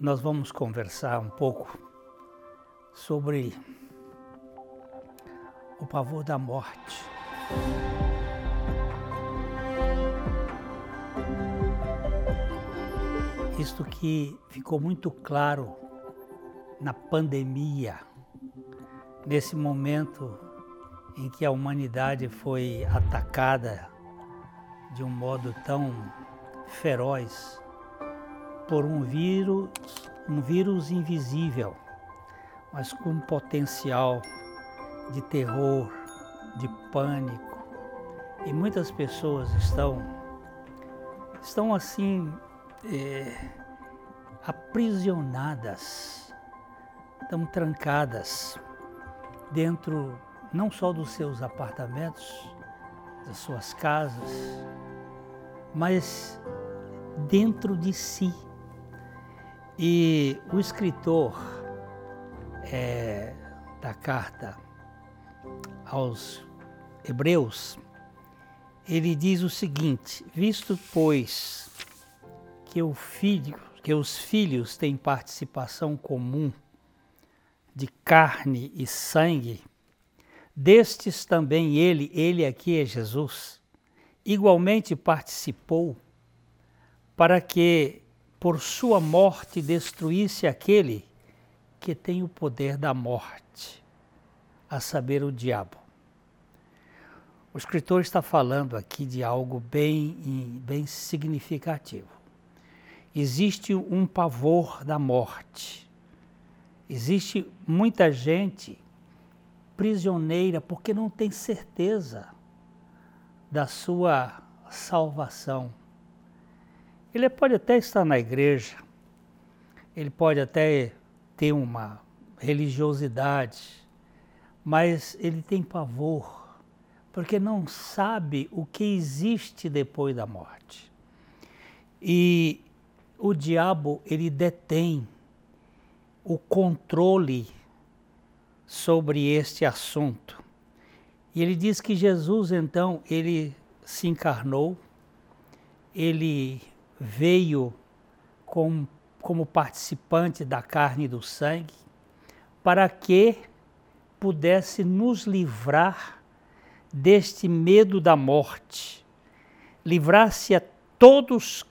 nós vamos conversar um pouco sobre o pavor da morte. Isto que ficou muito claro na pandemia, nesse momento em que a humanidade foi atacada de um modo tão feroz por um vírus, um vírus invisível, mas com potencial de terror, de pânico. E muitas pessoas estão estão assim é, aprisionadas, estão trancadas dentro não só dos seus apartamentos, das suas casas, mas dentro de si. E o escritor é, da carta aos Hebreus, ele diz o seguinte: visto pois que filho, que os filhos têm participação comum de carne e sangue, destes também ele, ele aqui é Jesus, igualmente participou para que por sua morte destruísse aquele que tem o poder da morte, a saber, o diabo. O escritor está falando aqui de algo bem, bem significativo. Existe um pavor da morte. Existe muita gente prisioneira porque não tem certeza da sua salvação. Ele pode até estar na igreja, ele pode até ter uma religiosidade, mas ele tem pavor, porque não sabe o que existe depois da morte. E o diabo, ele detém o controle sobre este assunto. E ele diz que Jesus, então, ele se encarnou, ele veio com, como participante da carne e do sangue, para que pudesse nos livrar deste medo da morte, livrar-se a todos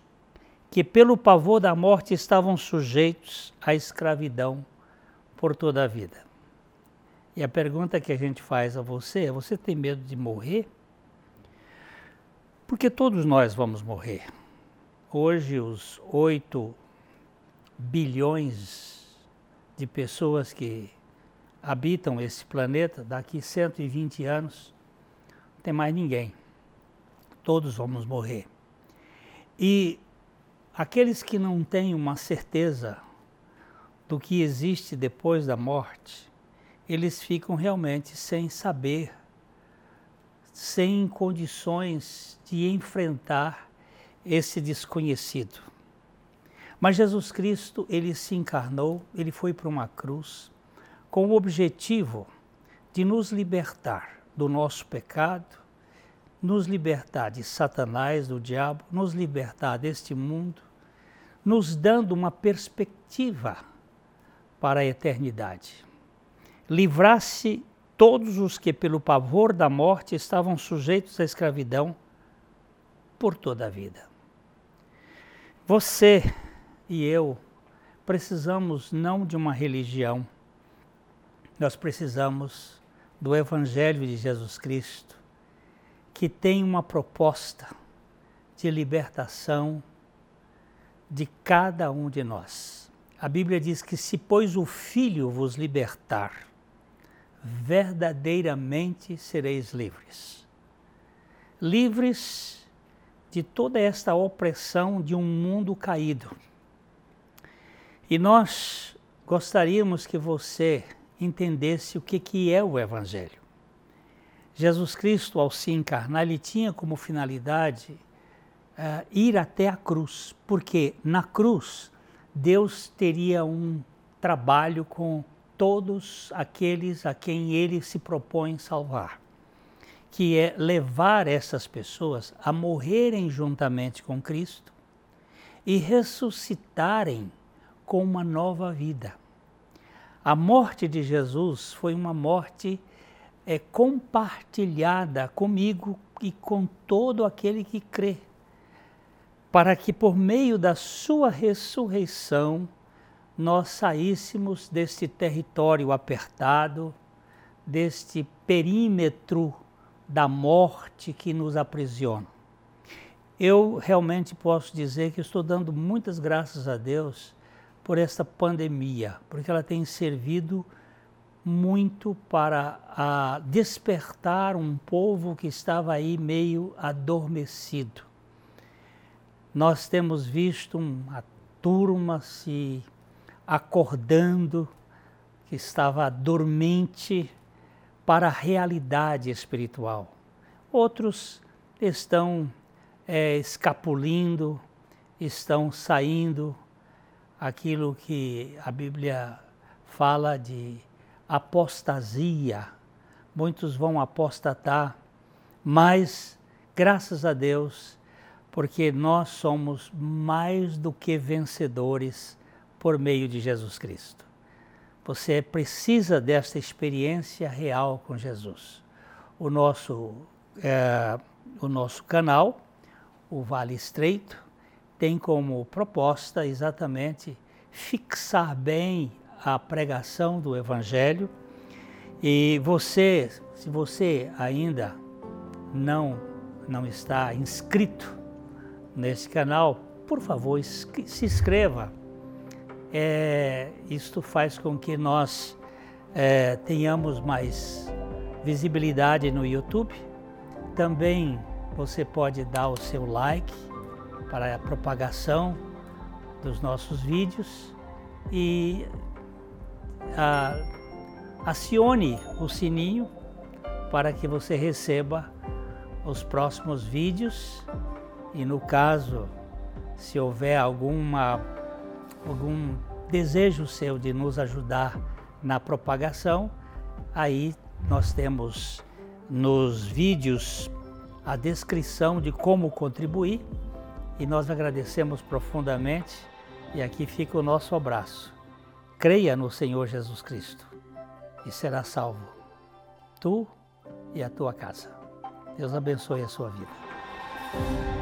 que, pelo pavor da morte, estavam sujeitos à escravidão por toda a vida. E a pergunta que a gente faz a você é: você tem medo de morrer? Porque todos nós vamos morrer. Hoje, os 8 bilhões de pessoas que habitam esse planeta, daqui 120 anos, não tem mais ninguém. Todos vamos morrer. E aqueles que não têm uma certeza do que existe depois da morte, eles ficam realmente sem saber, sem condições de enfrentar esse desconhecido. Mas Jesus Cristo, ele se encarnou, ele foi para uma cruz com o objetivo de nos libertar do nosso pecado, nos libertar de Satanás, do diabo, nos libertar deste mundo, nos dando uma perspectiva para a eternidade livrasse todos os que, pelo pavor da morte, estavam sujeitos à escravidão por toda a vida. Você e eu precisamos não de uma religião, nós precisamos do Evangelho de Jesus Cristo, que tem uma proposta de libertação de cada um de nós. A Bíblia diz que se, pois, o Filho vos libertar, verdadeiramente sereis livres. Livres de toda esta opressão de um mundo caído. E nós gostaríamos que você entendesse o que, que é o Evangelho. Jesus Cristo, ao se encarnar, ele tinha como finalidade uh, ir até a cruz, porque na cruz Deus teria um trabalho com todos aqueles a quem ele se propõe salvar, que é levar essas pessoas a morrerem juntamente com Cristo e ressuscitarem com uma nova vida. A morte de Jesus foi uma morte é, compartilhada comigo e com todo aquele que crê, para que por meio da sua ressurreição nós saíssemos deste território apertado, deste perímetro da morte que nos aprisiona. Eu realmente posso dizer que estou dando muitas graças a Deus por esta pandemia, porque ela tem servido muito para a despertar um povo que estava aí meio adormecido. Nós temos visto uma turma se acordando, que estava dormente para a realidade espiritual. Outros estão é, escapulindo, estão saindo aquilo que a Bíblia fala de apostasia. Muitos vão apostatar, mas graças a Deus, porque nós somos mais do que vencedores por meio de Jesus Cristo. Você precisa desta experiência real com Jesus. O nosso, é, o nosso canal, o Vale Estreito, tem como proposta exatamente fixar bem a pregação do Evangelho. E você, se você ainda não, não está inscrito nesse canal, por favor, se inscreva. É, isto faz com que nós é, tenhamos mais visibilidade no YouTube. Também você pode dar o seu like para a propagação dos nossos vídeos e a, acione o sininho para que você receba os próximos vídeos e no caso se houver alguma algum desejo seu de nos ajudar na propagação, aí nós temos nos vídeos a descrição de como contribuir e nós agradecemos profundamente. E aqui fica o nosso abraço. Creia no Senhor Jesus Cristo e será salvo, tu e a tua casa. Deus abençoe a sua vida.